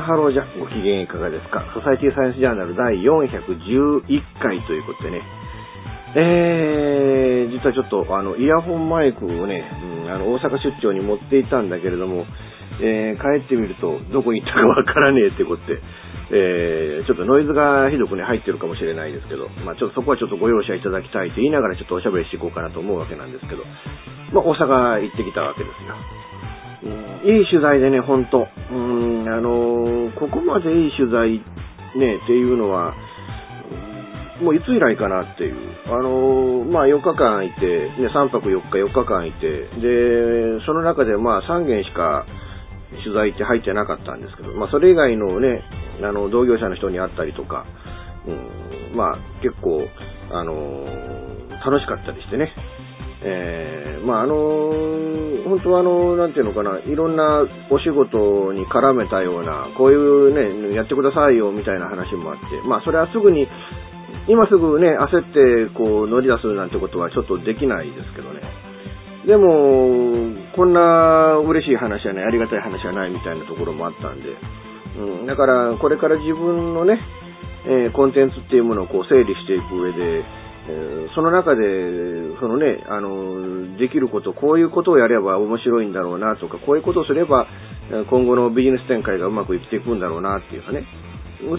ハローじゃ、ご機嫌いかがですか？ソサイティサイエンスジャーナル第411回ということでね、えー、実はちょっと、あの、イヤホンマイクをね、うん、あの、大阪出張に持っていたんだけれども、えー、帰ってみると、どこに行ったかわからねえってことで、えー、ちょっとノイズがひどくね、入ってるかもしれないですけど、まあちょっとそこはちょっとご容赦いただきたいと言いながらちょっとおしゃべりしていこうかなと思うわけなんですけど、まあ大阪行ってきたわけですよ。いい取材でね、ほんと。うん、あのー、ここまでいい取材ね、っていうのは、もういつ以来かなっていう。あのー、まあ4日間いて、ね、3泊4日4日間いて、で、その中でまあ3件しか取材って入ってなかったんですけど、まあそれ以外のね、あの、同業者の人に会ったりとか、うん、まあ結構、あのー、楽しかったりしてね。えー、まああのー、本当はあの、なんていうのかな、いろんなお仕事に絡めたような、こういうね、やってくださいよみたいな話もあって、まあそれはすぐに、今すぐね、焦ってこう乗り出すなんてことはちょっとできないですけどね。でも、こんな嬉しい話はない、ありがたい話はないみたいなところもあったんで、うん、だから、これから自分のね、えー、コンテンツっていうものをこう整理していく上で、その中で、そのね、あの、できること、こういうことをやれば面白いんだろうなとか、こういうことをすれば、今後のビジネス展開がうまくいっていくんだろうなっていうかね、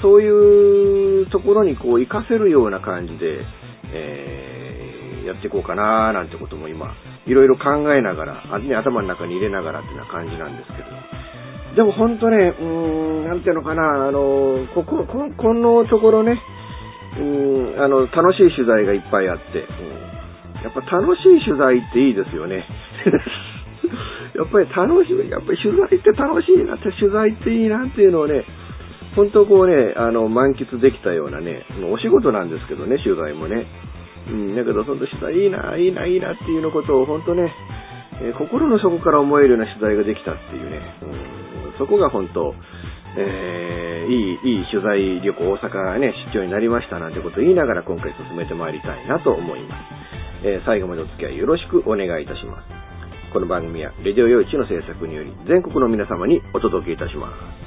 そういうところにこう活かせるような感じで、えー、やっていこうかななんてことも今、いろいろ考えながら、頭の中に入れながらっていうような感じなんですけど。でも本当ね、うーん、なんていうのかな、あの、ここ、ここのところね、うん、あの、楽しい取材がいっぱいあって、うん、やっぱ楽しい取材っていいですよね。やっぱり楽しい、やっぱり取材って楽しいなって、取材っていいなっていうのをね、本当こうね、あの、満喫できたようなね、お仕事なんですけどね、取材もね。うん、だけど、その取材いいな、いいな、いいなっていうのことを本当ね、えー、心の底から思えるような取材ができたっていうね、うん、そこが本当、えー、いい、いい取材旅行、大阪ね、出張になりましたなんてことを言いながら今回進めてまいりたいなと思います。えー、最後までお付き合いよろしくお願いいたします。この番組は、レディオ用地の制作により、全国の皆様にお届けいたします。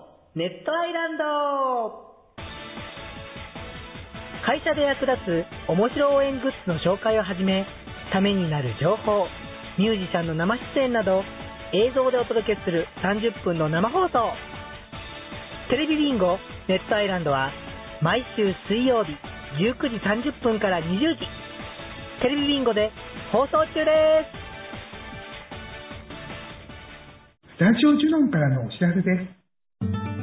ネットアイランド会社で役立つ面白応援グッズの紹介をはじめ、ためになる情報、ミュージシャンの生出演など、映像でお届けする30分の生放送。テレビビンゴネットアイランドは、毎週水曜日19時30分から20時、テレビビンゴで放送中です。スタジオジュノンからのお知らせです。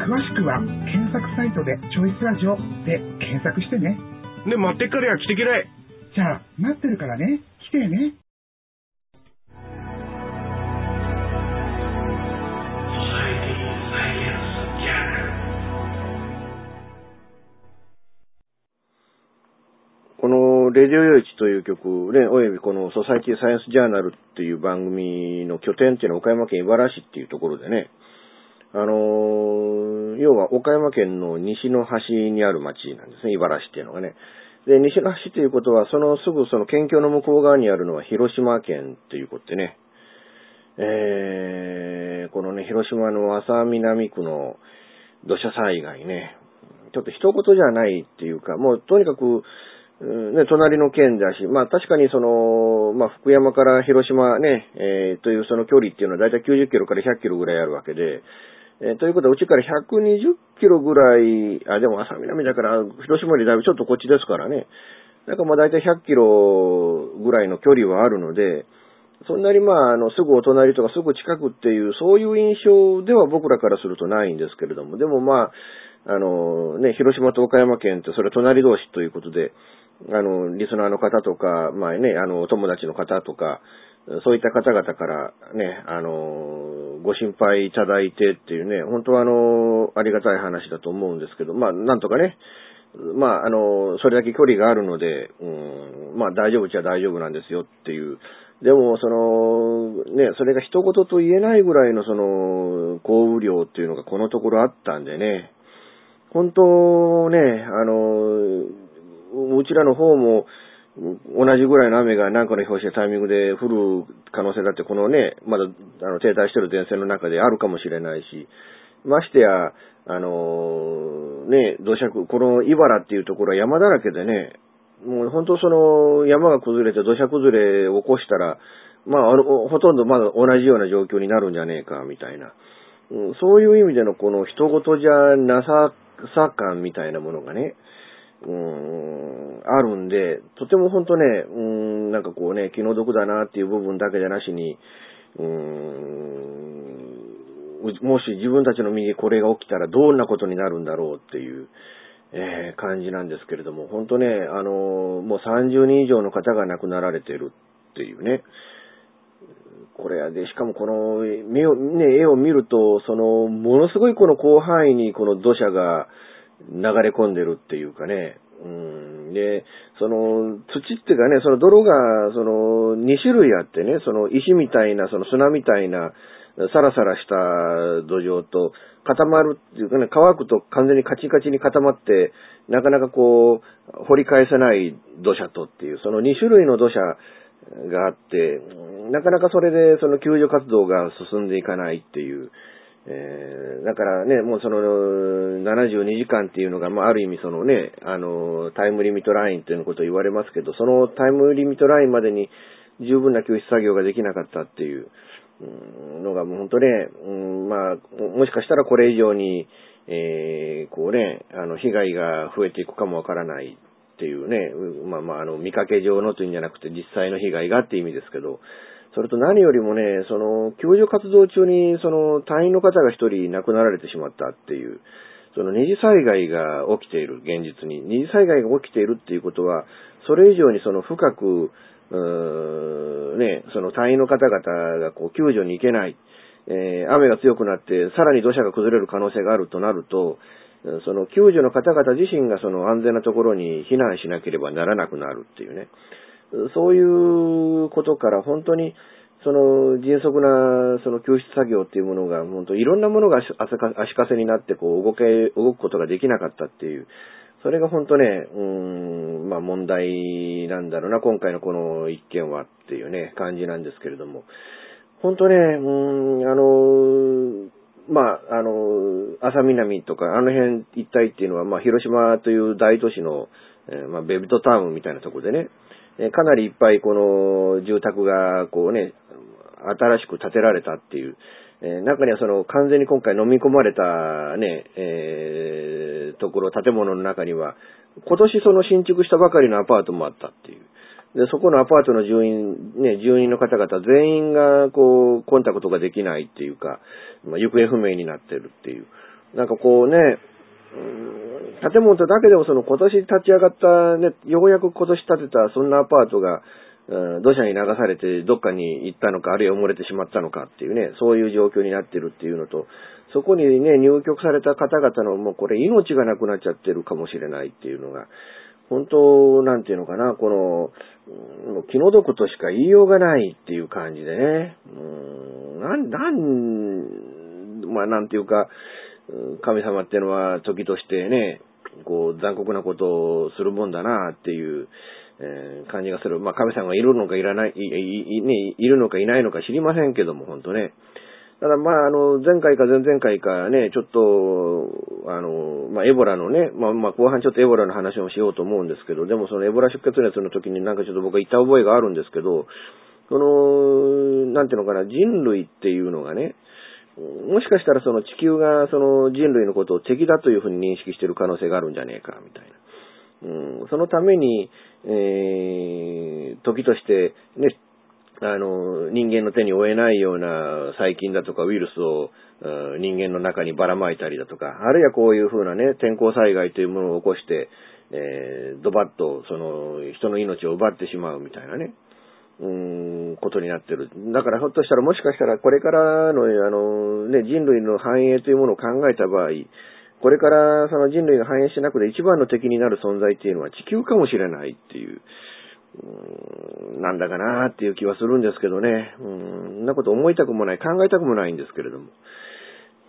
詳しくは検索サイトで「チョイスラジオ」で検索してね。で待ってっからや来てきれ。じゃあ待ってるからね。来てね。このレディオ用地という曲、ね、およびこのソサイティサイエンスジャーナルっていう番組の拠点っていうのは岡山県茨市っていうところでね、あのー、要は岡山県の西の端にある町なんですね、茨城っていうのがね。で、西の端ということは、そのすぐその県境の向こう側にあるのは広島県ということでね。えー、このね、広島の浅南区の土砂災害ね、ちょっと一言じゃないっていうか、もうとにかく、ね、隣の県だし、まあ確かにその、まあ福山から広島ね、えー、というその距離っていうのはだいたい90キロから100キロぐらいあるわけで、えー、ということはうちから120キロぐらい、あ、でも浅南だから広島よりだいぶちょっとこっちですからね。なんかまあだいたい100キロぐらいの距離はあるので、そんなにまあ、あの、すぐお隣とかすぐ近くっていう、そういう印象では僕らからするとないんですけれども、でもまあ、あの、ね、広島と岡山県ってそれ隣同士ということで、あの、リスナーの方とか、まあね、あの、お友達の方とか、そういった方々からね、あの、ご心配いただいてっていうね、本当はあの、ありがたい話だと思うんですけど、まあ、なんとかね、まあ、あの、それだけ距離があるので、うん、まあ、大丈夫っちゃ大丈夫なんですよっていう。でも、その、ね、それが一言と言えないぐらいのその、降雨量っていうのがこのところあったんでね、本当ね、あの、うちらの方も、同じぐらいの雨が何かの表紙でタイミングで降る可能性だって、このね、まだあの停滞してる電線の中であるかもしれないし、ましてや、あのね、土砂この茨っていうところは山だらけでね、もう本当その山が崩れて土砂崩れを起こしたら、まあ、ほとんどまだ同じような状況になるんじゃねえか、みたいな。そういう意味でのこの人事じゃなささ感みたいなものがね、うん、あるんで、とても本当ね、うん、なんかこうね、気の毒だなっていう部分だけじゃなしに、うん、もし自分たちの身にこれが起きたらどんなことになるんだろうっていう、えー、感じなんですけれども、本当ね、あのもう30人以上の方が亡くなられてるっていうね、これやで、しかもこの、目を、ね、絵を見ると、その、ものすごいこの広範囲にこの土砂が、流れ込んでるっていうかね。うん。で、その、土っていうかね、その泥が、その、2種類あってね、その石みたいな、その砂みたいな、サラサラした土壌と、固まるっていうかね、乾くと完全にカチカチに固まって、なかなかこう、掘り返せない土砂とっていう、その2種類の土砂があって、なかなかそれでその救助活動が進んでいかないっていう、えー、だからね、もうその72時間っていうのが、まあ、ある意味そのね、あの、タイムリミットラインっていうことを言われますけど、そのタイムリミットラインまでに十分な救出作業ができなかったっていうのがもう本当ね、うん、まあ、もしかしたらこれ以上に、えー、こうね、あの、被害が増えていくかもわからないっていうね、まあまあ、あの、見かけ上のというんじゃなくて実際の被害がっていう意味ですけど、それと何よりもね、その、救助活動中に、その、隊員の方が一人亡くなられてしまったっていう、その二次災害が起きている、現実に。二次災害が起きているっていうことは、それ以上にその深く、うーね、その隊員の方々がこう救助に行けない、えー、雨が強くなって、さらに土砂が崩れる可能性があるとなると、その救助の方々自身がその安全なところに避難しなければならなくなるっていうね。そういうことから本当に、その迅速なその救出作業っていうものが、本当いろんなものが足かせになってこう動け、動くことができなかったっていう、それが本当ね、うん、まあ問題なんだろうな、今回のこの一件はっていうね、感じなんですけれども、本当ね、うん、あの、まあ、あの、浅南とか、あの辺一帯っていうのは、まあ、広島という大都市の、えー、まあ、ベビトタウンみたいなとこでね、かなりいっぱいこの住宅がこうね、新しく建てられたっていう、え中にはその完全に今回飲み込まれたね、えー、ところ、建物の中には、今年その新築したばかりのアパートもあったっていう。で、そこのアパートの住人、ね、住人の方々全員がこう、コンタクトができないっていうか、まあ、行方不明になってるっていう。なんかこうね、建物だけでもその今年立ち上がったね、ようやく今年建てたそんなアパートが、土砂に流されてどっかに行ったのか、あるいは埋もれてしまったのかっていうね、そういう状況になってるっていうのと、そこにね、入居された方々のもうこれ命がなくなっちゃってるかもしれないっていうのが、本当、なんていうのかな、この、気の毒としか言いようがないっていう感じでね、うん、なん、なん、まあなんていうか、神様っていうのは時としてね、こう残酷なことをするもんだなっていう、えー感じがする。まあ、神様がいるのかいらない、い、ね、いるのかいないのか知りませんけども、本当ね。ただ、まあ、あの、前回か前々回かね、ちょっと、あの、まあ、エボラのね、まあ、まあ、後半ちょっとエボラの話もしようと思うんですけど、でもそのエボラ出血熱の時になんかちょっと僕は言った覚えがあるんですけど、その、なんていうのかな、人類っていうのがね、もしかしたらその地球がその人類のことを敵だというふうに認識している可能性があるんじゃねえか、みたいな。うん、そのために、えー、時として、ね、あの、人間の手に負えないような細菌だとかウイルスを、うん人間の中にばらまいたりだとか、あるいはこういうふうなね、天候災害というものを起こして、えー、ドバッとその人の命を奪ってしまうみたいなね、うん、ことになってる。だからひょっとしたらもしかしたらこれからの、あの、ね、人類の繁栄というものを考えた場合、これからその人類が繁栄しなくて一番の敵になる存在っていうのは地球かもしれないっていう、うんなんだかなっていう気はするんですけどね。うん、んなこと思いたくもない、考えたくもないんですけれども。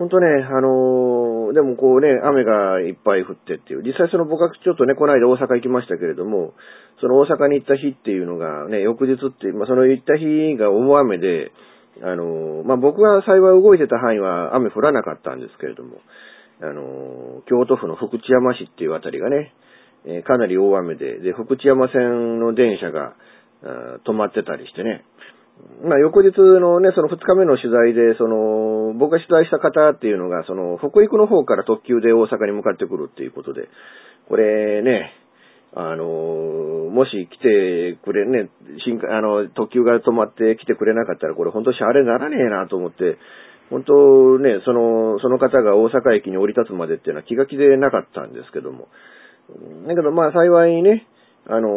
本当ね、あのーでもこうね、雨がいっぱい降ってっていう。実際その僕はちょっとね、この間大阪行きましたけれども、その大阪に行った日っていうのがね、翌日っていう、まあその行った日が大雨で、あのーまあ僕が幸い動いてた範囲は雨降らなかったんですけれども、あのー京都府の福知山市っていうあたりがね、えかなり大雨で、で、福知山線の電車が止まってたりしてね、まあ、翌日のね、その2日目の取材で、その、僕が取材した方っていうのが、その、北陸の方から特急で大阪に向かってくるっていうことで、これね、あの、もし来てくれね、新あの、特急が止まって来てくれなかったら、これ本当シャレにならねえなと思って、本当ね、その、その方が大阪駅に降り立つまでっていうのは気が気でなかったんですけども。だけどまあ幸いね、あの、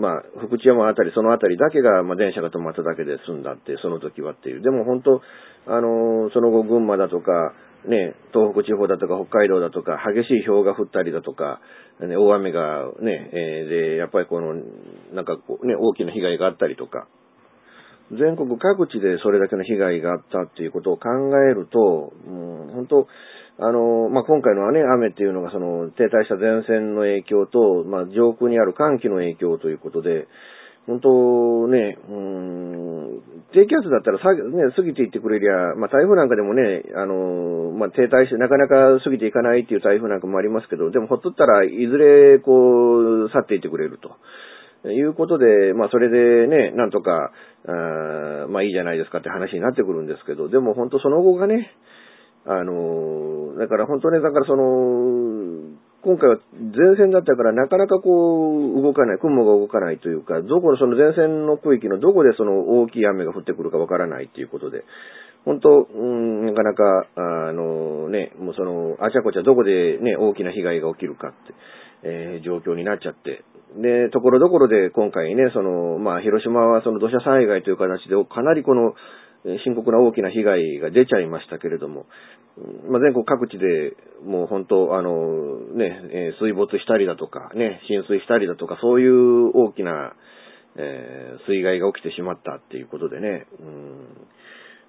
まあ、福知山あたり、そのあたりだけが、まあ、電車が止まっただけで済んだって、その時はっていう。でも本当、あの、その後群馬だとか、ね、東北地方だとか北海道だとか、激しい氷が降ったりだとか、ね、大雨がね、えーで、やっぱりこの、なんかこう、ね、大きな被害があったりとか、全国各地でそれだけの被害があったっていうことを考えると、うん、本当、あの、まあ、今回のはね、雨っていうのがその停滞した前線の影響と、まあ、上空にある寒気の影響ということで、本当ね、うん、低気圧だったら、ね、過ぎていってくれりゃ、まあ、台風なんかでもね、あの、まあ、停滞してなかなか過ぎていかないっていう台風なんかもありますけど、でもほっとったらいずれこう、去っていってくれると。いうことで、まあそれでね、なんとか、あまあいいじゃないですかって話になってくるんですけど、でも本当その後がね、あの、だから本当ね、だからその、今回は前線だったからなかなかこう動かない、雲が動かないというか、どこのその前線の区域のどこでその大きい雨が降ってくるかわからないっていうことで、本当、うん、なかなか、あのね、もうその、あちゃこちゃどこでね、大きな被害が起きるかって、えー状況になっちゃって。で、ところどころで今回ね、その、まあ、広島はその土砂災害という形で、かなりこの、深刻な大きな被害が出ちゃいましたけれども、まあ、全国各地でもう本当、あの、ね、水没したりだとか、ね、浸水したりだとか、そういう大きな、えー水害が起きてしまったっていうことでね、うん。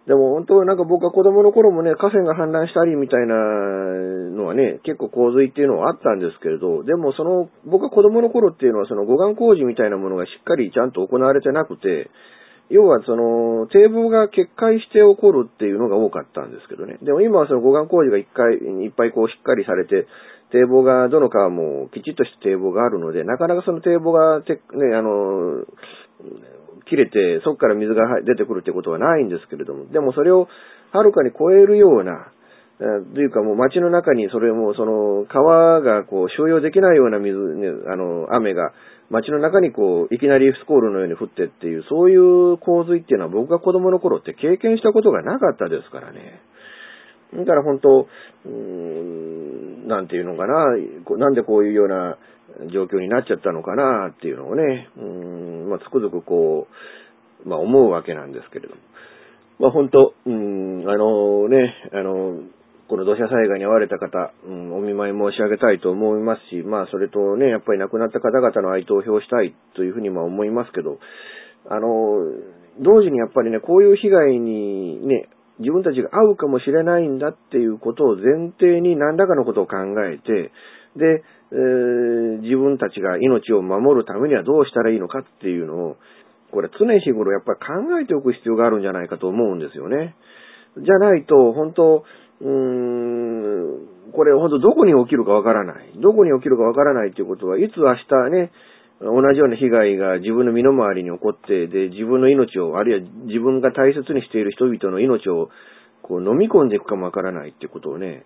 でも本当なんか僕は子供の頃もね、河川が氾濫したりみたいなのはね、結構洪水っていうのはあったんですけれど、でもその、僕が子供の頃っていうのはその護岸工事みたいなものがしっかりちゃんと行われてなくて、要はその、堤防が決壊して起こるっていうのが多かったんですけどね。でも今はその護岸工事が一回、いっぱいこうしっかりされて、堤防が、どの川もきちっとした堤防があるので、なかなかその堤防がて、ね、あの、切れて、そこから水が出てくるってことはないんですけれども、でもそれをはるかに超えるような、というかもう街の中にそれもその川がこう収容できないような水、ね、あの雨が街の中にこういきなりスコールのように降ってっていうそういう洪水っていうのは僕が子供の頃って経験したことがなかったですからね。だから本当、うーん、なんていうのかな、なんでこういうような状況になっちゃったのかなっていうのをね、うーん、まあ、つくづくこう、まあ、思うわけなんですけれども。まあ、本当、うん、あのね、あの、この土砂災害に遭われた方、うん、お見舞い申し上げたいと思いますし、まあ、それとね、やっぱり亡くなった方々の哀悼を表したいというふうにま思いますけど、あの、同時にやっぱりね、こういう被害にね、自分たちが遭うかもしれないんだっていうことを前提に何らかのことを考えて、で、えー、自分たちが命を守るためにはどうしたらいいのかっていうのを、これ常日頃やっぱり考えておく必要があるんじゃないかと思うんですよね。じゃないと、本当、うーん、これ本当どこに起きるかわからない。どこに起きるかわからないということは、いつ明日ね、同じような被害が自分の身の回りに起こって、で、自分の命を、あるいは自分が大切にしている人々の命を、こう飲み込んでいくかもわからないっていうことをね、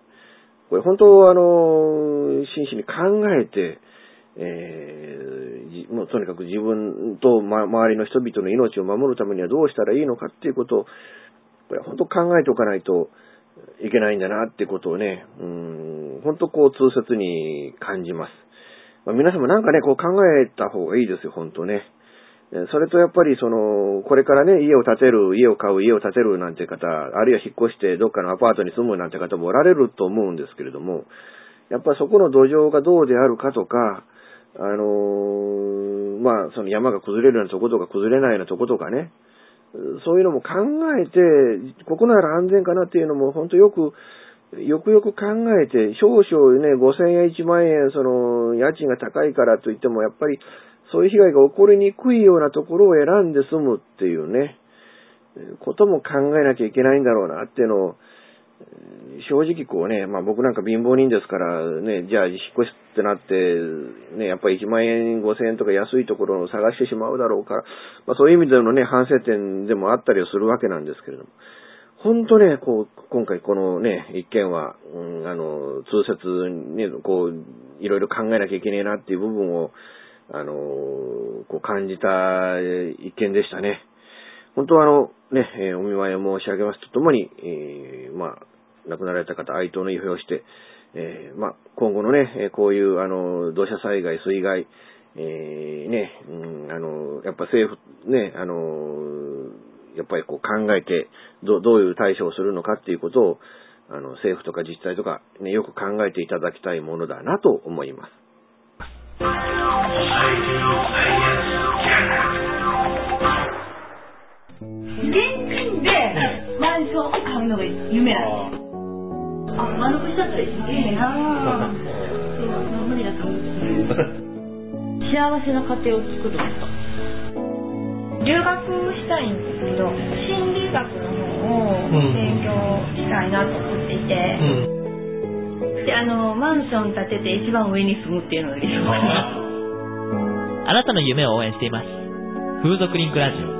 これ本当あの、真摯に考えて、えー、もうとにかく自分と、ま、周りの人々の命を守るためにはどうしたらいいのかっていうことを、これ本当考えておかないといけないんだなってことをね、うん、本当こう痛切に感じます。まあ、皆様なんかね、こう考えた方がいいですよ、本当ね。それとやっぱりその、これからね、家を建てる、家を買う、家を建てるなんて方、あるいは引っ越してどっかのアパートに住むなんて方もおられると思うんですけれども、やっぱそこの土壌がどうであるかとか、あのー、まあ、その山が崩れるようなとことか崩れないようなとことかね、そういうのも考えて、ここなら安全かなっていうのも本当よくよくよく考えて、少々ね、5000円、1万円、その、家賃が高いからといっても、やっぱり、そういう被害が起こりにくいようなところを選んで住むっていうね、ことも考えなきゃいけないんだろうなっていうのを、正直こうね、まあ僕なんか貧乏人ですからね、じゃあ引っ越しってなって、ね、やっぱり1万円、5千円とか安いところを探してしまうだろうから、まあそういう意味でのね、反省点でもあったりはするわけなんですけれども。本当ね、こう、今回このね、一件は、うん、あの、通説に、こう、いろいろ考えなきゃいけねえなっていう部分を、あの、こう感じた一件でしたね。本当はあの、ね、えー、お見舞いを申し上げますとともに、えー、まあ、亡くなられた方、哀悼の意表をして、えー、まあ、今後のね、こういう、あの、土砂災害、水害、えー、ね、うん、あの、やっぱ政府、ね、あの、やっぱりこう考えてど、どういう対処をするのかっていうことを、あの、政府とか自治体とか、ね、よく考えていただきたいものだなと思います。現金でマンションを買うのが夢なんです。あ、丸腰だったらすげえな。そう、無理だと思う。幸せな家庭を作る。留学したいんですけど心理学の方を勉強したいなと思っていて、うん、であのマンション建てて一番上に住むっていうのが理想かな。あなたの夢を応援しています。風俗リンクラジオ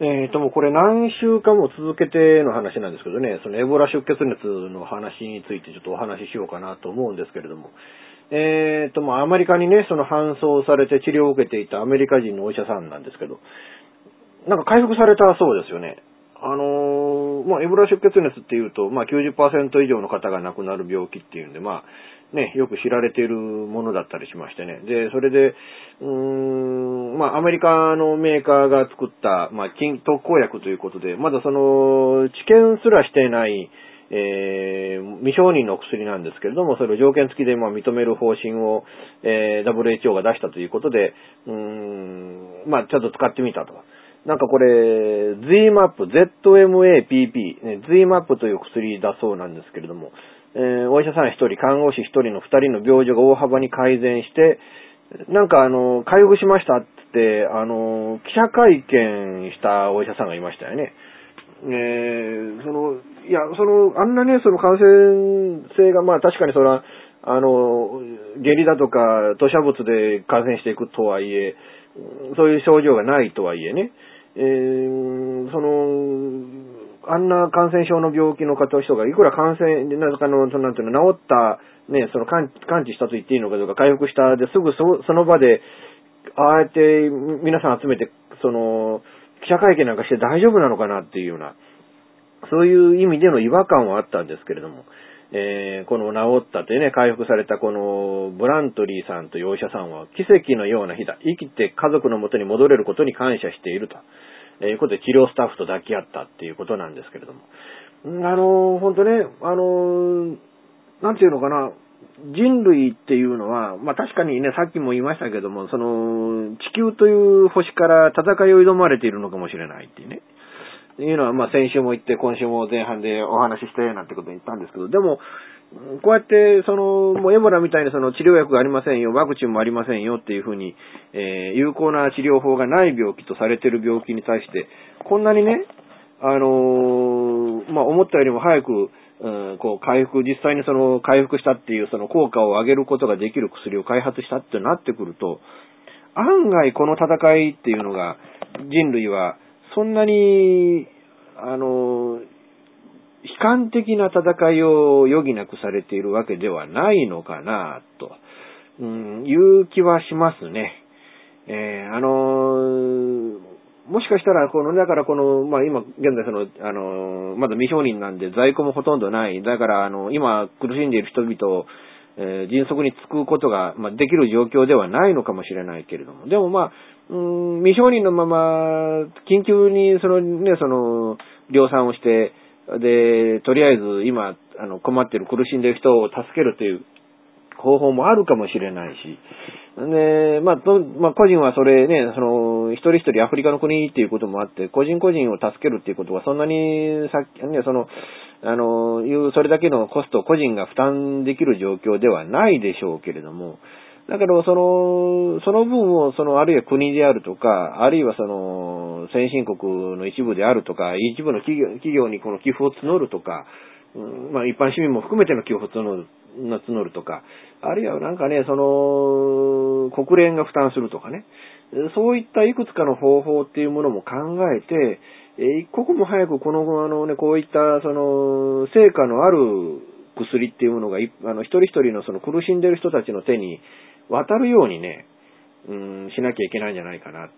えっ、ー、と、もうこれ何週間も続けての話なんですけどね、そのエボラ出血熱の話についてちょっとお話ししようかなと思うんですけれども、えっ、ー、と、もうアメリカにね、その搬送されて治療を受けていたアメリカ人のお医者さんなんですけど、なんか回復されたそうですよね。あのー、まあ、エボラ出血熱っていうと、まあ90%以上の方が亡くなる病気っていうんで、まあ、ね、よく知られているものだったりしましてね。で、それで、うーん、まあ、アメリカのメーカーが作った、まあ、筋特効薬ということで、まだその、治験すらしていない、えー、未承認の薬なんですけれども、それを条件付きでまあ認める方針を、えー、WHO が出したということで、うーん、まあ、ちょっと使ってみたと。なんかこれ、ZMAP、ZMAPP、ね、ZMAP という薬だそうなんですけれども、えー、お医者さん一人、看護師一人の二人の病状が大幅に改善して、なんかあの、回復しましたって、あの、記者会見したお医者さんがいましたよね。えーその、いや、その、あんなね、その感染性が、まあ確かにそれは、あの、下痢だとか、吐砂物で感染していくとはいえ、そういう症状がないとはいえね、えーその、あんな感染症の病気の方人がいくら感染、なんかの、そのなんていうの、治った、ね、その完完治したと言っていいのかどうか、回復したで、すぐそその場で、ああやって皆さん集めて、その、記者会見なんかして大丈夫なのかなっていうような、そういう意味での違和感はあったんですけれども、えーこの治ったというね、回復されたこのブラントリーさんというお医者さんは奇跡のような日だ。生きて家族のもとに戻れることに感謝していると。えーいうことで治療スタッフと抱き合ったっていうことなんですけれども。あのー、本当ね、あのーなんていうのかな、人類っていうのは、まあ確かにね、さっきも言いましたけども、その、地球という星から戦いを挑まれているのかもしれないっていうね。いうのは、まあ先週も言って、今週も前半でお話ししたよなんてことを言ったんですけど、でも、こうやって、その、もうエボラみたいにその治療薬がありませんよ、ワクチンもありませんよっていうふうに、えー有効な治療法がない病気とされている病気に対して、こんなにね、あのーまあ、思ったよりも早く、うん、こう、回復、実際にその、回復したっていう、その効果を上げることができる薬を開発したってなってくると、案外この戦いっていうのが、人類は、そんなに、あのー悲観的な戦いを余儀なくされているわけではないのかな、と、うん、いう気はしますね。えーあのもしかしたら、この、だからこの、まあ今、現在その、あのまだ未承認なんで在庫もほとんどない。だから、あの、今苦しんでいる人々を、えー迅速に救うことが、まあ、できる状況ではないのかもしれないけれども。でもまあ、うん、未承認のまま、緊急にそのね、その、量産をして、で、とりあえず今、あの、困ってる苦しんでる人を助けるという方法もあるかもしれないし、で、まあ、とまあ、個人はそれね、その、一人一人アフリカの国っていうこともあって、個人個人を助けるっていうことはそんなに、さっき、ね、その、あの、いう、それだけのコストを個人が負担できる状況ではないでしょうけれども、だけど、その、その分を、その、あるいは国であるとか、あるいはその、先進国の一部であるとか、一部の企業企業にこの寄付を募るとか、うんまあ、一般市民も含めての寄付を募る、募るとか、あるいはなんかね、その、国連が負担するとかね、そういったいくつかの方法っていうものも考えて、え一刻も早くこの、あのね、こういった、その、成果のある薬っていうものが、あの、一人一人のその苦しんでる人たちの手に渡るようにね、うん、しなきゃいけないんじゃないかな。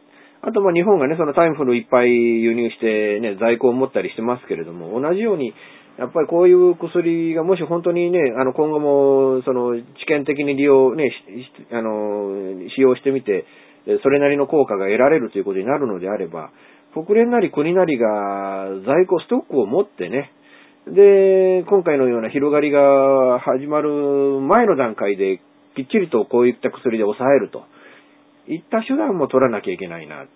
あと、ま、日本がね、そのタイムフルいっぱい輸入してね、在庫を持ったりしてますけれども、同じように、やっぱりこういう薬がもし本当にね、あの、今後も、その、知見的に利用ね、あの、使用してみて、それなりの効果が得られるということになるのであれば、国連なり国なりが在庫ストックを持ってね、で、今回のような広がりが始まる前の段階で、きっちりとこういった薬で抑えるといった手段も取らなきゃいけないな、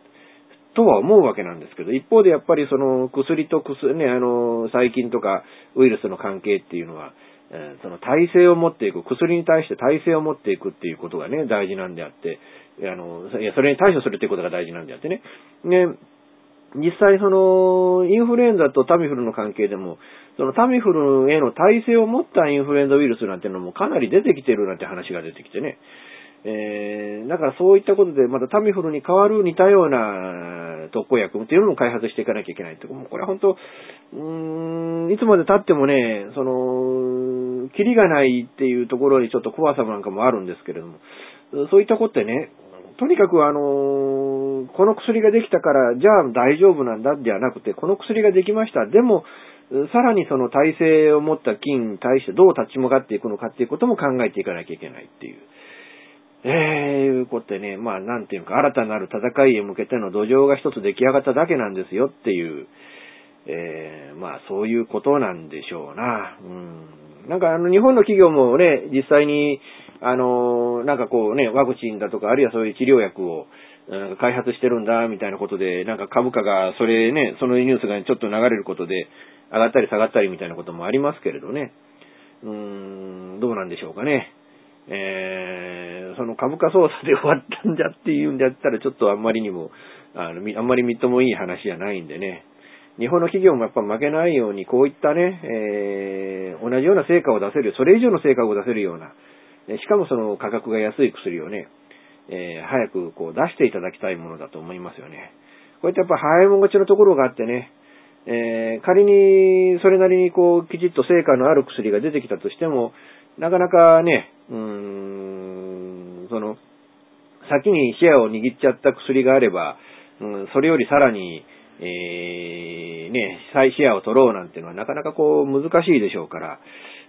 とは思うわけなんですけど、一方でやっぱりその薬と薬、ね、あの、細菌とかウイルスの関係っていうのは、えその体制を持っていく、薬に対して体制を持っていくっていうことがね、大事なんであって、あの、いや、それに対処するっていうことが大事なんであってね。ね、実際その、インフルエンザとタミフルの関係でも、そのタミフルへの耐性を持ったインフルエンザウイルスなんていうのもかなり出てきてるなんて話が出てきてね。えー、だからそういったことで、またタミフルに代わる似たような特効薬っていうのも開発していかなきゃいけないって。もうこれは本当、うーん、いつまで経ってもね、その、キリがないっていうところにちょっと怖さなんかもあるんですけれども、そういったことでね、とにかくあの、この薬ができたから、じゃあ大丈夫なんだではなくて、この薬ができました。でも、さらにその体制を持った菌に対してどう立ち向かっていくのかっていうことも考えていかなきゃいけないっていう。えー、いうことでね、まあなんていうか、新たなる戦いへ向けての土壌が一つ出来上がっただけなんですよっていう、えー、まあそういうことなんでしょうな。うん。なんかあの日本の企業もね、実際に、あの、なんかこうね、ワクチンだとか、あるいはそういう治療薬を、なん開発してるんだ、みたいなことで、なんか株価が、それね、そのニュースがちょっと流れることで、上がったり下がったりみたいなこともありますけれどね。うーん、どうなんでしょうかね。えー、その株価操作で終わったんじゃっていうんだったらちょっとあんまりにも、あの、あんまりみっともいい話じゃないんでね。日本の企業もやっぱ負けないように、こういったね、えー、同じような成果を出せる、それ以上の成果を出せるような、しかもその価格が安い薬をね、えー、早くこう出していただきたいものだと思いますよね。こうやってやっぱ早いもん勝ちのところがあってね、えー、仮にそれなりにこうきちっと成果のある薬が出てきたとしても、なかなかね、うーん、その、先にシェアを握っちゃった薬があれば、うん、それよりさらに、えー、ね、再シェアを取ろうなんてのはなかなかこう難しいでしょうから、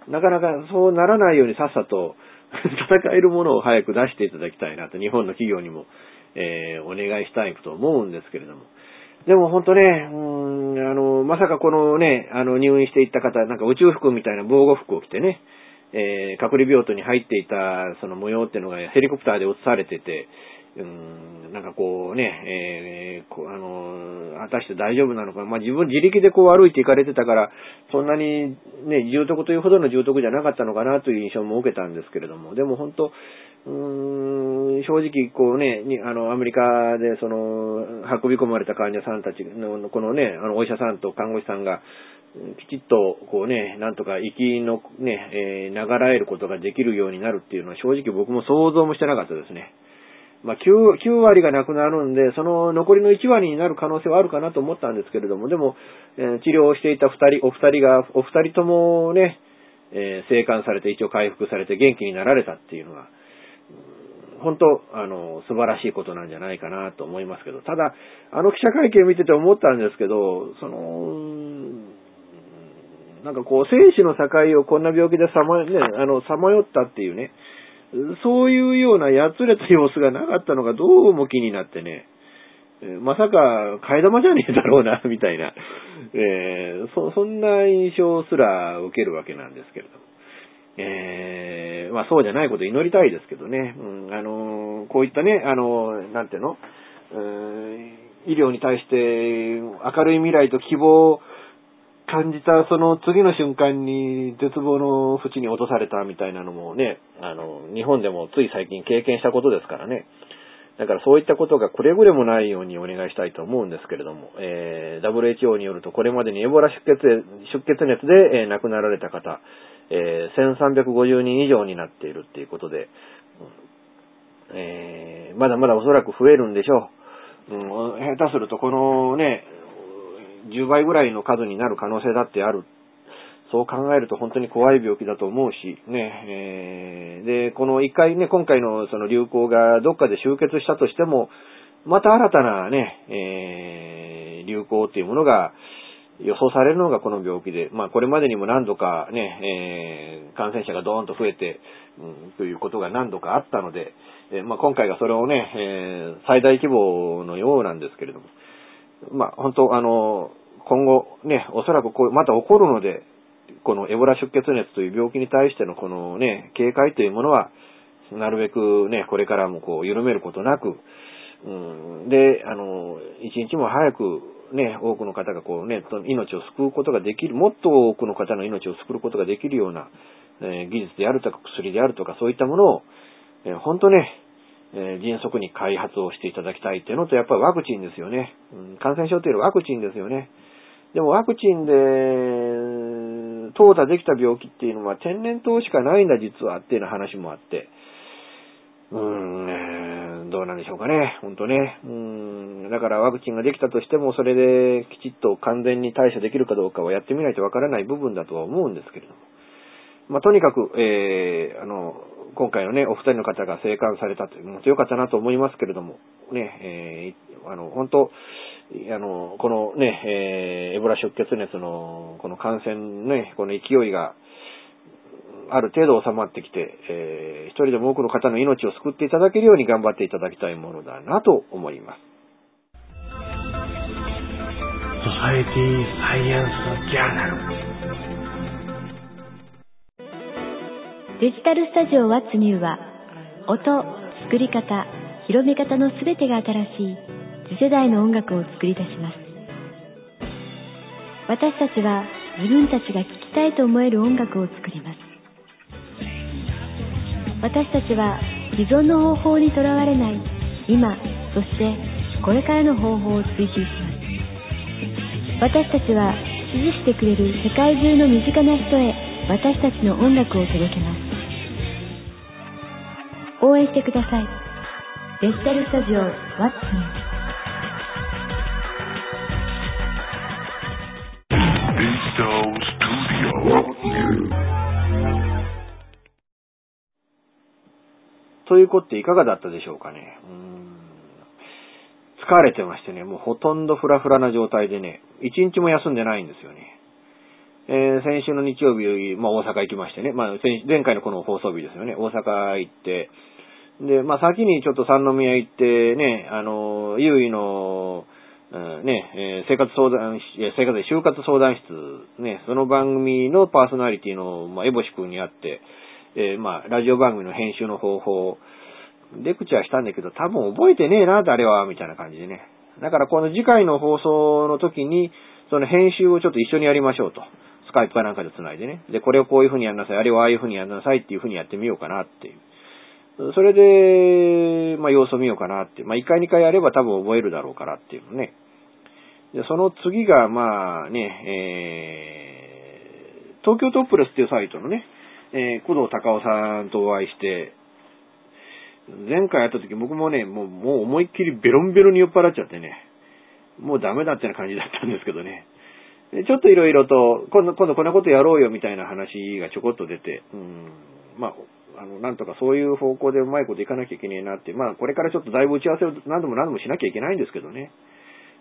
なかなかそうならないようにさっさと 戦えるものを早く出していただきたいなと、日本の企業にも、えー、お願いしたいと思うんですけれども。でも本当ね、うん、あの、まさかこのね、あの、入院していった方、なんか宇宙服みたいな防護服を着てね、えー、隔離病棟に入っていたその模様っていうのがヘリコプターで映されてて、うん、なんかこうね、えー、こあの、果たして大丈夫なのか、まあ自分自力でこう歩いて行かれてたから、そんなにね、重篤というほどの重篤じゃなかったのかなという印象も受けたんですけれども、でも本当、うーん、正直こうね、にあの、アメリカでその、運び込まれた患者さんたちの、このね、あの、お医者さんと看護師さんが、きちっと、こうね、なんとか息のね、えー、流らえることができるようになるっていうのは正直僕も想像もしてなかったですね。まあ9、9割がなくなるんで、その残りの1割になる可能性はあるかなと思ったんですけれども、でも、えー、治療をしていた2人、お二人が、お二人ともね、えー、生還されて一応回復されて元気になられたっていうのは、本当、あの、素晴らしいことなんじゃないかなと思いますけど、ただ、あの記者会見見てて思ったんですけど、その、なんかこう、生死の境をこんな病気でさま、ね、あの、さまよったっていうね、そういうようなやつれた様子がなかったのがどうも気になってね、まさか替え玉じゃねえだろうな、みたいな、えー、そ、そんな印象すら受けるわけなんですけれども。えー、まあそうじゃないこと祈りたいですけどね、うん、あの、こういったね、あの、なんていうの、医療に対して明るい未来と希望を感じたその次の瞬間に絶望の淵に落とされたみたいなのもね、あの、日本でもつい最近経験したことですからね。だからそういったことがくれぐれもないようにお願いしたいと思うんですけれども、えー、WHO によるとこれまでにエボラ出血出血熱で、えー、亡くなられた方、えー、1350人以上になっているっていうことで、え、まだまだおそらく増えるんでしょう。うん、下手するとこのね、10倍ぐらいの数になる可能性だってある。そう考えると本当に怖い病気だと思うし、ね、えー、で、この一回ね、今回のその流行がどっかで終結したとしても、また新たなね、えー、流行っていうものが予想されるのがこの病気で、まあこれまでにも何度かね、えー、感染者がドーンと増えて、うん、ということが何度かあったので、えー、まあ今回がそれをね、えー、最大規模のようなんですけれども、まあ、本当、あの、今後ね、おそらくこう、また起こるので、このエボラ出血熱という病気に対してのこのね、警戒というものは、なるべくね、これからもこう、緩めることなく、うん、で、あの、一日も早くね、多くの方がこうね、命を救うことができる、もっと多くの方の命を救うことができるような、えー、技術であるとか薬であるとかそういったものを、えー、本当ね、え、迅速に開発をしていただきたいっていうのと、やっぱりワクチンですよね。うん、感染症というのはワクチンですよね。でもワクチンで、淘汰できた病気っていうのは天然痘しかないんだ実はっていう話もあって、うーん、どうなんでしょうかね。ほんとね。うん、だからワクチンができたとしても、それできちっと完全に対処できるかどうかはやってみないとわからない部分だとは思うんですけれども。まあ、とにかく、えー、あの、今回のね、お二人の方が生還されたというのも良かったなと思いますけれども、ね、えー、あの、本当、あの、このね、えー、エボラ出血熱の、この感染ね、この勢いが、ある程度収まってきて、えー、一人でも多くの方の命を救っていただけるように頑張っていただきたいものだなと思います。ソサエティサイエンスジャーナルデジタルスタジオワッツニューは、音、作り方、広め方のすべてが新しい次世代の音楽を作り出します。私たちは自分たちが聴きたいと思える音楽を作ります。私たちは既存の方法にとらわれない今そしてこれからの方法を追求します私たちは支持してくれる世界中の身近な人へ私たちの音楽を届けます応援してくださいデジタルスタジオ What's New Digital Studio. ということでいかがだったでしょうかね。うん疲れてましてね、もうほとんどフラフラな状態でね、一日も休んでないんですよね。えー先週の日曜日、まあ大阪行きましてね、まあ前回のこの放送日ですよね、大阪行って、で、まあ先にちょっと三宮行ってね、あの、優位の、うんね、えー生活相談、生活で就活相談室、ね、その番組のパーソナリティの、まあ、エボシ君に会って、えーまあ、ラジオ番組の編集の方法、レクチャーしたんだけど、多分覚えてねえな、誰は、みたいな感じでね。だからこの次回の放送の時に、その編集をちょっと一緒にやりましょうと。スカイプかなんかで繋いでね。で、これをこういう風にやんなさい、あれをああいう風にやんなさいっていう風にやってみようかなっていう。それで、まあ様子を見ようかなって。まあ一回二回やれば多分覚えるだろうからっていうのね。で、その次が、まあね、えー、東京トップレスっていうサイトのね、えー、工藤隆夫さんとお会いして、前回会った時僕もね、もう、もう思いっきりベロンベロンに酔っ払っちゃってね、もうダメだってな感じだったんですけどね。ちょっといろいろと、今度、今度こんなことやろうよみたいな話がちょこっと出て、うん、まあ、あの、なんとかそういう方向でうまいこといかなきゃいけねえなって、まあ、これからちょっとだいぶ打ち合わせを何度も何度もしなきゃいけないんですけどね。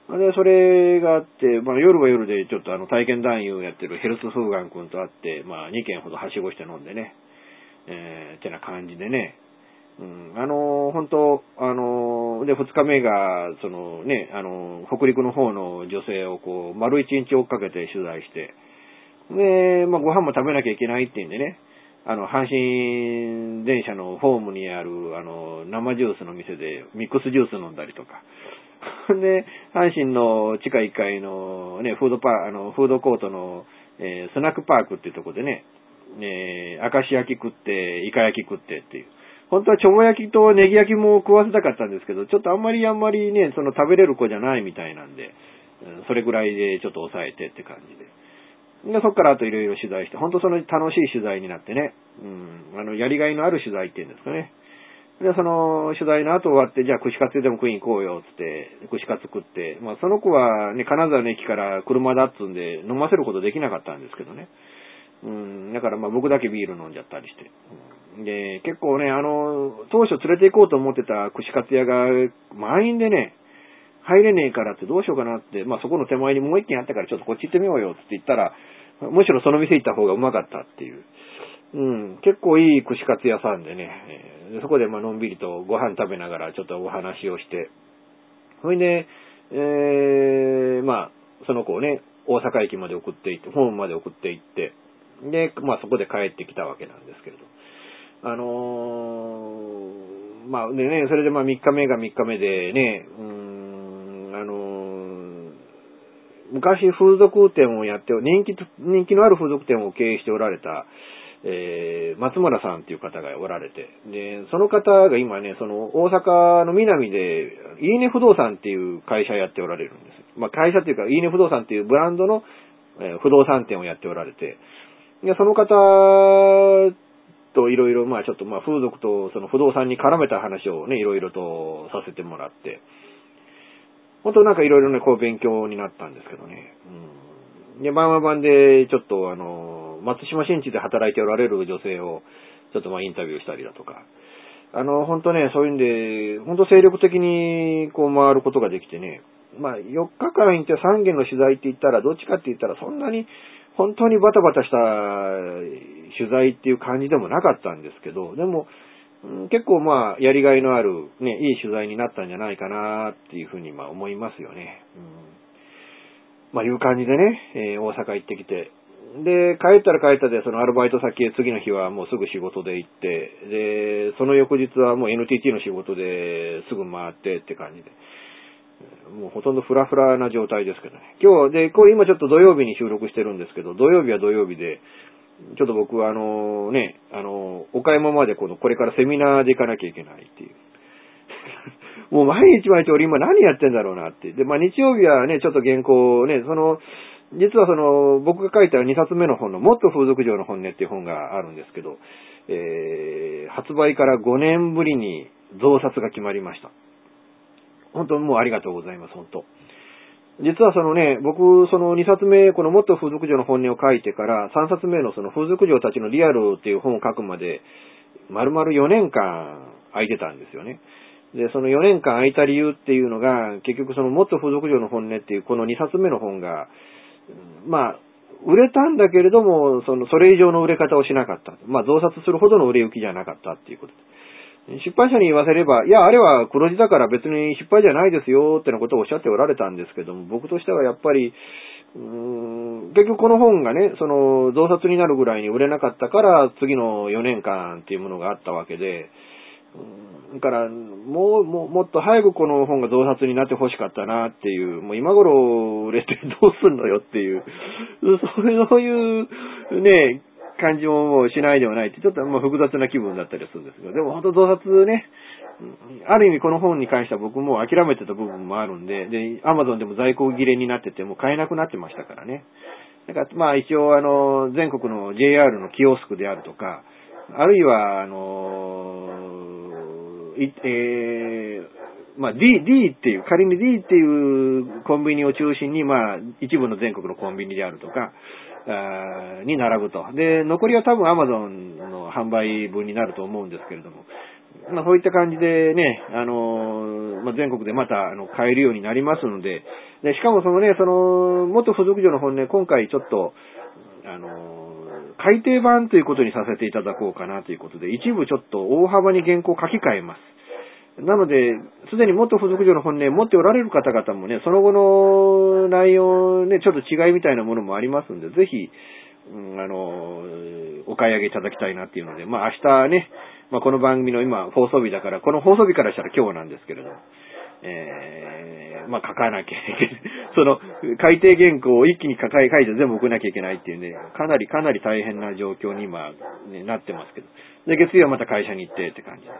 で、それがあって、まあ、夜は夜でちょっとあの、体験男優やってるヘルスフーガン君と会って、まあ、2軒ほどはしごして飲んでね、えー、ってな感じでね、うん、あのー本当、あのーで、二日目が、そのね、あのー北陸の方の女性をこう、丸一日追っかけて取材して、で、まあ、ご飯も食べなきゃいけないっていうんでね、あの、阪神電車のホームにある、あの、生ジュースの店でミックスジュース飲んだりとか。で、阪神の地下1階のね、フードパー、あの、フードコートの、えースナックパークっていうとこでね、えー、明石焼き食って、イカ焼き食ってっていう。本当はちょぼ焼きとネギ焼きも食わせたかったんですけど、ちょっとあんまりあんまりね、その食べれる子じゃないみたいなんで、それぐらいでちょっと抑えてって感じで。で、そっからあといろいろ取材して、本当その楽しい取材になってね、うん、あの、やりがいのある取材っていうんですかね。で、その取材の後終わって、じゃあ串カツでも食いに行こうよ、つって、串カツ食って、まあその子はね、金沢の駅から車だっつんで飲ませることできなかったんですけどね。うん、だからまあ僕だけビール飲んじゃったりして。で、結構ね、あの、当初連れて行こうと思ってた串カツ屋が満員でね、入れねえからってどうしようかなって、まあそこの手前にもう一軒あったからちょっとこっち行ってみようよって言ったら、むしろその店行った方がうまかったっていう。うん、結構いい串カツ屋さんでね、えーそこでまあのんびりとご飯食べながらちょっとお話をして、それで、えー、まあ、その子をね、大阪駅まで送っていって、ホームまで送っていって、で、まあそこで帰ってきたわけなんですけれど。あのーまあ、でね、それでまあ3日目が3日目でね、うん、あのー昔風俗店をやって、人気、人気のある風俗店を経営しておられた、えー、松村さんっていう方がおられて、で、その方が今ね、その大阪の南で、いいね不動産っていう会社やっておられるんです。まあ会社っていうか、いいね不動産っていうブランドの、えー不動産店をやっておられて、で、その方といろいろ、まあちょっとまあ風俗とその不動産に絡めた話をね、いろいろとさせてもらって、本当なんかいろいろね、こう勉強になったんですけどね。うん。で、晩は晩で、ちょっとあの、松島新地で働いておられる女性を、ちょっとまあインタビューしたりだとか。あの、本当ね、そういうんで、本当精力的にこう回ることができてね。まあ4日間行って3件の取材って言ったら、どっちかって言ったらそんなに、本当にバタバタした取材っていう感じでもなかったんですけど、でも、結構まあ、やりがいのある、ね、いい取材になったんじゃないかなっていうふうにまあ思いますよね。うん、まあ、いう感じでね、えー大阪行ってきて、で、帰ったら帰ったで、そのアルバイト先へ次の日はもうすぐ仕事で行って、で、その翌日はもう NTT の仕事ですぐ回ってって感じで。もうほとんどフラフラな状態ですけどね。今日、で、これ今ちょっと土曜日に収録してるんですけど、土曜日は土曜日で、ちょっと僕はあのね、あの、岡山までこの、これからセミナーで行かなきゃいけないっていう。もう毎日毎日俺今何やってんだろうなって。で、まあ日曜日はね、ちょっと原稿をね、その、実はその、僕が書いた2冊目の本の、もっと風俗嬢の本音っていう本があるんですけど、えー、発売から5年ぶりに増刷が決まりました。本当もうありがとうございます、本当。実はそのね、僕、その2冊目、このもっと風俗嬢の本音を書いてから、3冊目のその風俗嬢たちのリアルっていう本を書くまで、丸々4年間空いてたんですよね。で、その4年間空いた理由っていうのが、結局そのもっと風俗嬢の本音っていうこの2冊目の本が、まあ、売れたんだけれども、その、それ以上の売れ方をしなかった。まあ、増刷するほどの売れ行きじゃなかったっていうことで。出版社に言わせれば、いや、あれは黒字だから別に失敗じゃないですよってなことをおっしゃっておられたんですけども、僕としてはやっぱり、結局この本がね、その、増刷になるぐらいに売れなかったから、次の4年間っていうものがあったわけで、だから、もう、も、っと早くこの本が増刷になってほしかったなっていう、もう今頃売れてどうすんのよっていう、そういうね、感じももうしないではないって、ちょっとまあ複雑な気分だったりするんですけど、でも本当増刷ね、ある意味この本に関しては僕も諦めてた部分もあるんで、で、アマゾンでも在庫切れになってて、もう買えなくなってましたからね。だからまあ一応あの、全国の JR のキオスクであるとか、あるいはあのい、えー、まあ D、D っていう、仮に D っていうコンビニを中心に、まあ、一部の全国のコンビニであるとか、に並ぶと。で、残りは多分 Amazon の販売分になると思うんですけれども、まあ、そういった感じでね、あの、まあ、全国でまた、あの、買えるようになりますので、で、しかもそのね、その、元付属所の本ね、今回ちょっと、あの、改訂版ということにさせていただこうかなということで、一部ちょっと大幅に原稿書き換えます。なので、すでに元付属所の本ね、持っておられる方々もね、その後の内容ね、ちょっと違いみたいなものもありますんで、ぜひ、うん、あの、お買い上げいただきたいなっていうので、まあ明日ね、まあこの番組の今放送日だから、この放送日からしたら今日なんですけれど、えー、まあ書かなきゃいけない。その、改定原稿を一気に書いて全部送らなきゃいけないっていうね、かなりかなり大変な状況に今、ね、なってますけど。で、月曜はまた会社に行ってって感じで。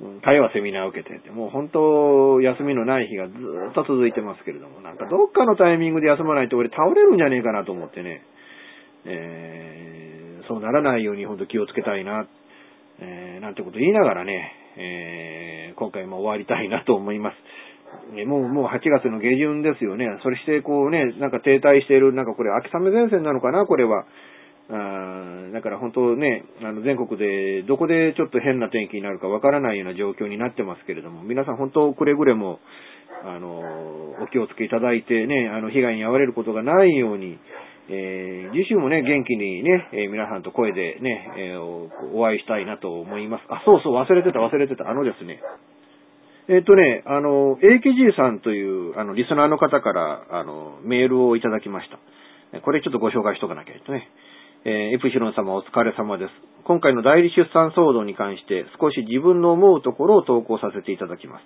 火曜はセミナーを受けてて、もう本当、休みのない日がずっと続いてますけれども、なんかどっかのタイミングで休まないと俺倒れるんじゃねえかなと思ってね、えー、そうならないように本当気をつけたいな、えー、なんてこと言いながらね、えー、今回も終わりたいなと思います。もう、もう8月の下旬ですよね。それしてこうね、なんか停滞している、なんかこれ秋雨前線なのかな、これは。あだから本当ね、あの全国でどこでちょっと変な天気になるかわからないような状況になってますけれども、皆さん本当くれぐれも、あの、お気をつけいただいてね、あの、被害に遭われることがないように、えー、自身もね、元気にね、えー、皆さんと声でね、えー、お会いしたいなと思います。あ、そうそう、忘れてた、忘れてた。あのですね、えっ、とね、あの、AKG さんという、あの、リスナーの方から、あの、メールをいただきました。これちょっとご紹介しとかなきゃいけないね。えー、エプシロン様お疲れ様です。今回の代理出産騒動に関して少し自分の思うところを投稿させていただきます。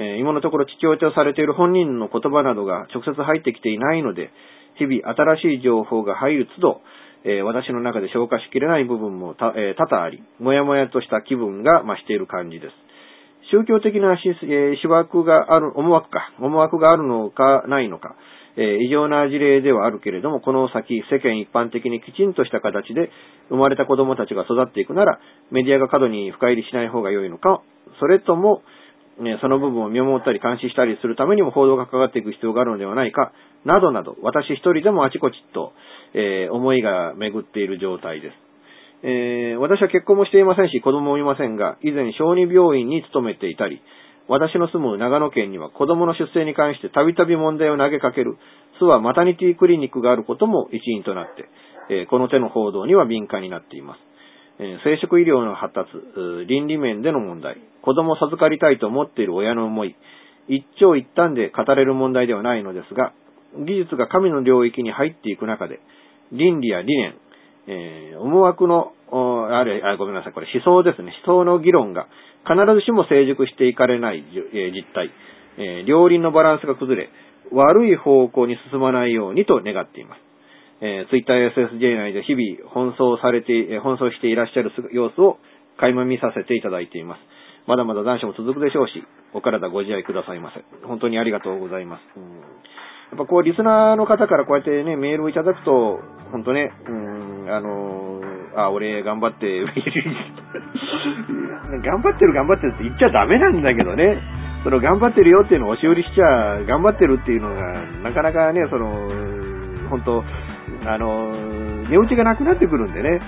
えー、今のところ父親とされている本人の言葉などが直接入ってきていないので、日々新しい情報が入る都度、えー、私の中で消化しきれない部分も、え、多々あり、もやもやとした気分が増している感じです。宗教的なし、えー、枠がある、思惑か、思惑があるのかないのか、え、異常な事例ではあるけれども、この先世間一般的にきちんとした形で生まれた子供たちが育っていくなら、メディアが過度に深入りしない方が良いのか、それとも、ね、その部分を見守ったり監視したりするためにも報道がかかっていく必要があるのではないか、などなど、私一人でもあちこちと、えー、思いが巡っている状態です。えー、私は結婚もしていませんし、子供もいませんが、以前小児病院に勤めていたり、私の住む長野県には子供の出生に関してたびたび問題を投げかける、諏訪マタニティクリニックがあることも一因となって、えー、この手の報道には敏感になっています。え生殖医療の発達、倫理面での問題、子供を授かりたいと思っている親の思い、一長一短で語れる問題ではないのですが、技術が神の領域に入っていく中で、倫理や理念、えー、思惑の、あれ、あ、ごめんなさい、これ思想ですね。思想の議論が必ずしも成熟していかれない、実態、えー、両輪のバランスが崩れ、悪い方向に進まないようにと願っています。えー、Twitter SSJ 内で日々奔走されて、えー、奔走していらっしゃる様子を垣間見させていただいています。まだまだ残暑も続くでしょうし、お体ご自愛くださいませ。本当にありがとうございます。うん、やっぱこう、リスナーの方からこうやってね、メールをいただくと、本当ね、うん、あのー、あ、俺頑張って、頑張ってる頑張ってるって言っちゃダメなんだけどね。その頑張ってるよっていうのを押し売りしちゃ、頑張ってるっていうのが、なかなかね、その、本当あの、値打ちがなくなってくるんでね。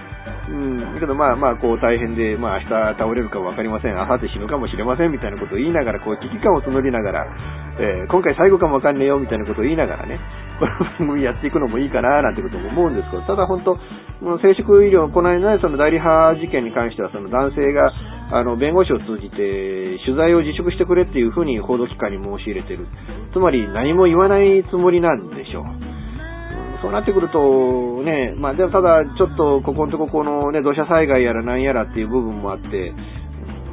うん。だけどまあまあ、こう大変で、まあ明日倒れるかもわかりません。明後日死ぬかもしれませんみたいなことを言いながら、こう危機感を募りながら、えー、今回最後かもわかんねえよみたいなことを言いながらね、この番組やっていくのもいいかななんてことも思うんですけど、ただ本当、生殖医療、この間ね、その代理派事件に関しては、その男性が、あの、弁護士を通じて、取材を自粛してくれっていうふうに報道機関に申し入れてる。つまり、何も言わないつもりなんでしょう。そうなってくると、ね、まあ、でもただ、ちょっと、ここのとこ、このね、土砂災害やらなんやらっていう部分もあって、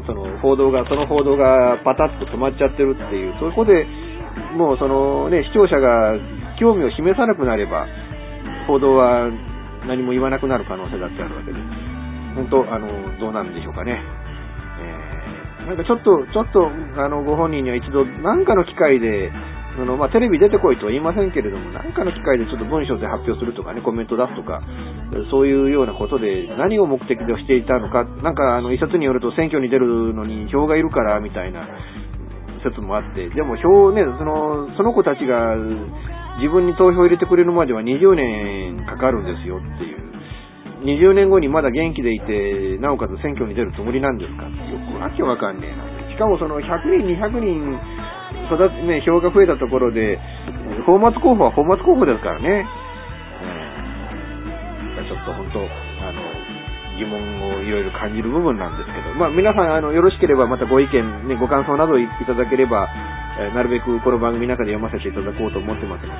その報道が、その報道がパタッと止まっちゃってるっていう、そこで、もうそのね、視聴者が興味を示さなくなれば、報道は何も言わなくなる可能性だってあるわけで、本当、あの、どうなんでしょうかね。えー、なんかちょっと、ちょっと、あの、ご本人には一度、なんかの機会で、その、まあ、テレビ出てこいとは言いませんけれども、何かの機会でちょっと文章で発表するとかね、コメント出すとか、そういうようなことで何を目的でしていたのか、なんかあの、一冊によると選挙に出るのに票がいるからみたいな説もあって、でも票ね、その、その子たちが自分に投票入れてくれるまでは20年かかるんですよっていう。20年後にまだ元気でいて、なおかつ選挙に出るつもりなんですかってよくわけわかんねえな。しかもその100人、200人育て、ね、票が増えたところで、フォーマット候補はフォーマット候補ですからね。うん。ちょっと本当、あの、疑問をいろいろ感じる部分なんですけど、まあ皆さん、あの、よろしければまたご意見、ね、ご感想などいただければ、えなるべくこの番組の中で読ませていただこうと思ってますの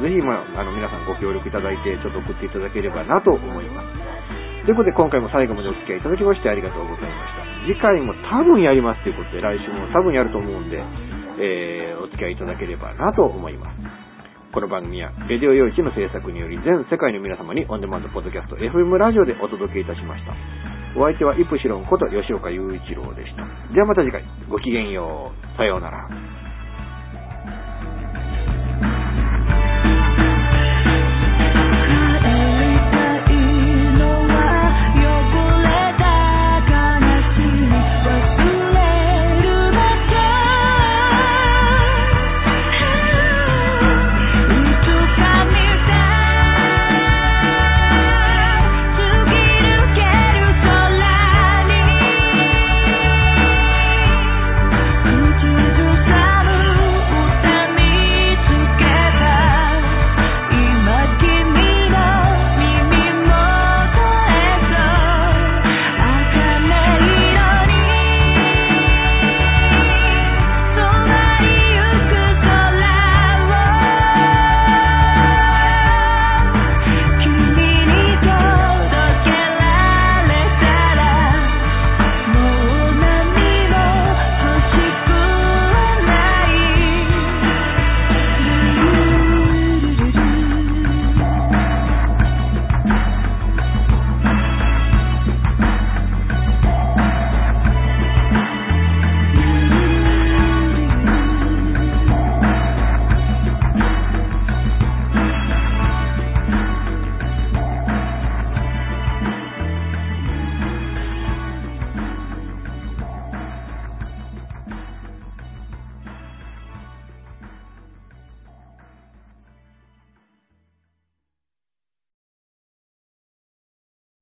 で、ぜひ、まあ、あの、皆さんご協力いただいて、ちょっと送っていただければなと思います。ということで、今回も最後までお付き合いいただきましてありがとうございました。次回も多分やりますということで、来週も多分やると思うんで、えー、お付き合いいただければなと思います。この番組は、レディオ用一の制作により全世界の皆様にオンデマンドポッドキャスト FM ラジオでお届けいたしました。お相手はイプシロンこと吉岡雄一郎でした。ではまた次回、ごきげんよう。さようなら。